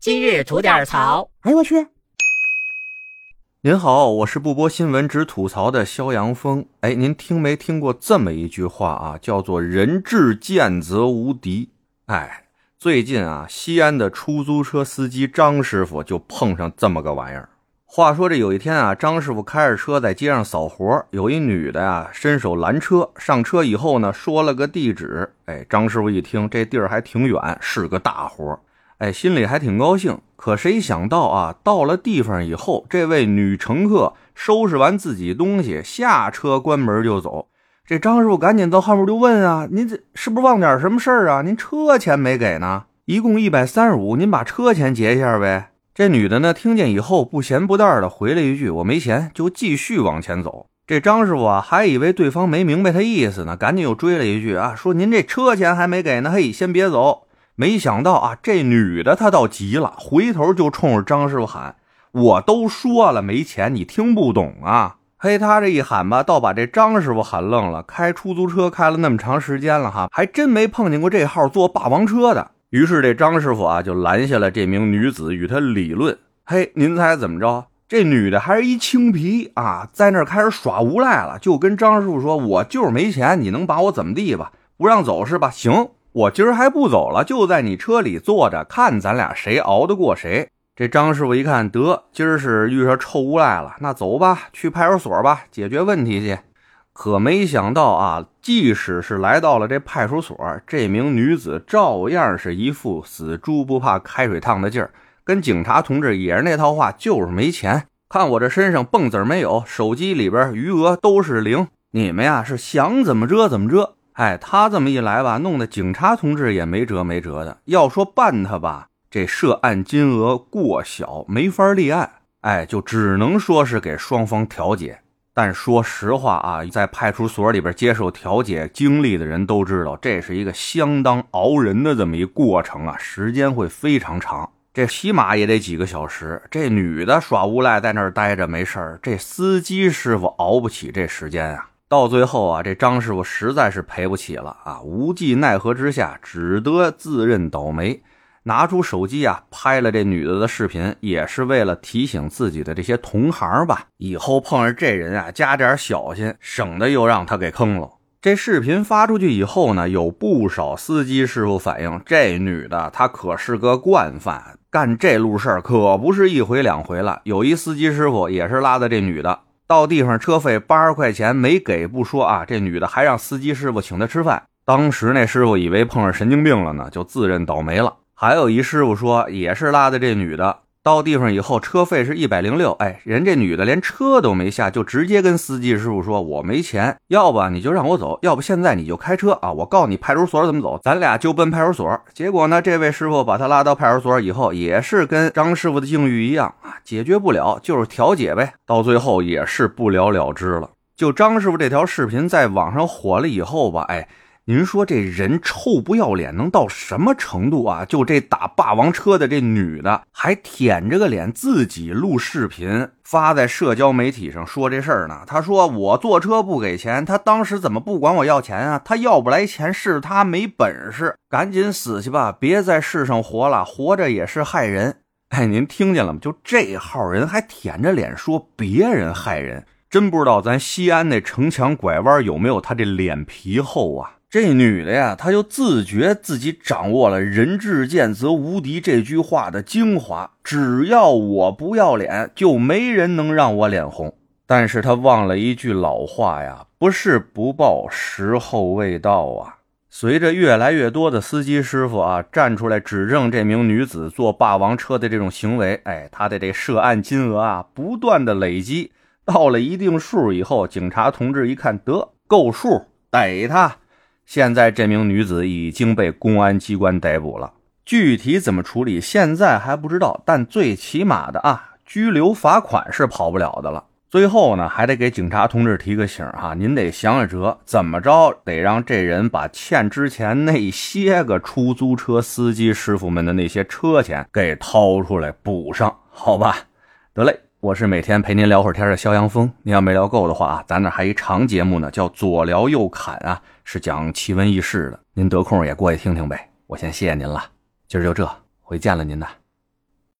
今日吐点槽。哎呦我去！您好，我是不播新闻只吐槽的肖阳峰。哎，您听没听过这么一句话啊？叫做“人至贱则无敌”。哎，最近啊，西安的出租车司机张师傅就碰上这么个玩意儿。话说这有一天啊，张师傅开着车在街上扫活，有一女的呀伸手拦车，上车以后呢说了个地址。哎，张师傅一听这地儿还挺远，是个大活，哎，心里还挺高兴。可谁想到啊，到了地方以后，这位女乘客收拾完自己东西，下车关门就走。这张师傅赶紧到后面就问啊：“您这是不是忘点什么事儿啊？您车钱没给呢？一共一百三十五，您把车钱结一下呗。”这女的呢，听见以后不咸不淡的回了一句：“我没钱。”就继续往前走。这张师傅啊，还以为对方没明白他意思呢，赶紧又追了一句：“啊，说您这车钱还没给呢，嘿，先别走。”没想到啊，这女的她倒急了，回头就冲着张师傅喊：“我都说了没钱，你听不懂啊？”嘿，他这一喊吧，倒把这张师傅喊愣了。开出租车开了那么长时间了哈，还真没碰见过这号坐霸王车的。于是这张师傅啊，就拦下了这名女子，与她理论。嘿，您猜怎么着？这女的还是一青皮啊，在那儿开始耍无赖了，就跟张师傅说：“我就是没钱，你能把我怎么地吧？不让走是吧？行，我今儿还不走了，就在你车里坐着，看咱俩谁熬得过谁。”这张师傅一看，得今儿是遇上臭无赖了，那走吧，去派出所吧，解决问题去。可没想到啊，即使是来到了这派出所，这名女子照样是一副死猪不怕开水烫的劲儿，跟警察同志也是那套话，就是没钱。看我这身上蹦子没有，手机里边余额都是零，你们呀是想怎么着怎么着。哎，他这么一来吧，弄得警察同志也没辙没辙的。要说办他吧，这涉案金额过小，没法立案。哎，就只能说是给双方调解。但说实话啊，在派出所里边接受调解经历的人都知道，这是一个相当熬人的这么一过程啊，时间会非常长，这起码也得几个小时。这女的耍无赖在那儿待着没事儿，这司机师傅熬不起这时间啊。到最后啊，这张师傅实在是赔不起了啊，无计奈何之下，只得自认倒霉。拿出手机啊，拍了这女的的视频，也是为了提醒自己的这些同行吧，以后碰上这人啊，加点小心，省得又让他给坑了。这视频发出去以后呢，有不少司机师傅反映，这女的她可是个惯犯，干这路事儿可不是一回两回了。有一司机师傅也是拉的这女的到地方，车费八十块钱没给不说啊，这女的还让司机师傅请她吃饭。当时那师傅以为碰上神经病了呢，就自认倒霉了。还有一师傅说，也是拉的这女的到地方以后，车费是一百零六。哎，人这女的连车都没下，就直接跟司机师傅说：“我没钱，要不你就让我走，要不现在你就开车啊！我告诉你派出所怎么走，咱俩就奔派出所。”结果呢，这位师傅把他拉到派出所以后，也是跟张师傅的境遇一样，解决不了就是调解呗，到最后也是不了了之了。就张师傅这条视频在网上火了以后吧，哎。您说这人臭不要脸能到什么程度啊？就这打霸王车的这女的，还舔着个脸自己录视频发在社交媒体上说这事儿呢。她说我坐车不给钱，他当时怎么不管我要钱啊？他要不来钱是他没本事，赶紧死去吧，别在世上活了，活着也是害人。哎，您听见了吗？就这号人还舔着脸说别人害人，真不知道咱西安那城墙拐弯有没有他这脸皮厚啊？这女的呀，她就自觉自己掌握了“人至贱则无敌”这句话的精华，只要我不要脸，就没人能让我脸红。但是她忘了一句老话呀：“不是不报，时候未到啊。”随着越来越多的司机师傅啊站出来指证这名女子坐霸王车的这种行为，哎，她的这涉案金额啊不断的累积，到了一定数以后，警察同志一看得够数，逮她。现在这名女子已经被公安机关逮捕了，具体怎么处理现在还不知道，但最起码的啊，拘留罚款是跑不了的了。最后呢，还得给警察同志提个醒哈，您得想想辙，怎么着得让这人把欠之前那些个出租车司机师傅们的那些车钱给掏出来补上，好吧？得嘞。我是每天陪您聊会儿天的肖阳峰，您要没聊够的话啊，咱那还一长节目呢，叫左聊右侃啊，是讲奇闻异事的，您得空也过去听听呗。我先谢谢您了，今儿就这，回见了您呐。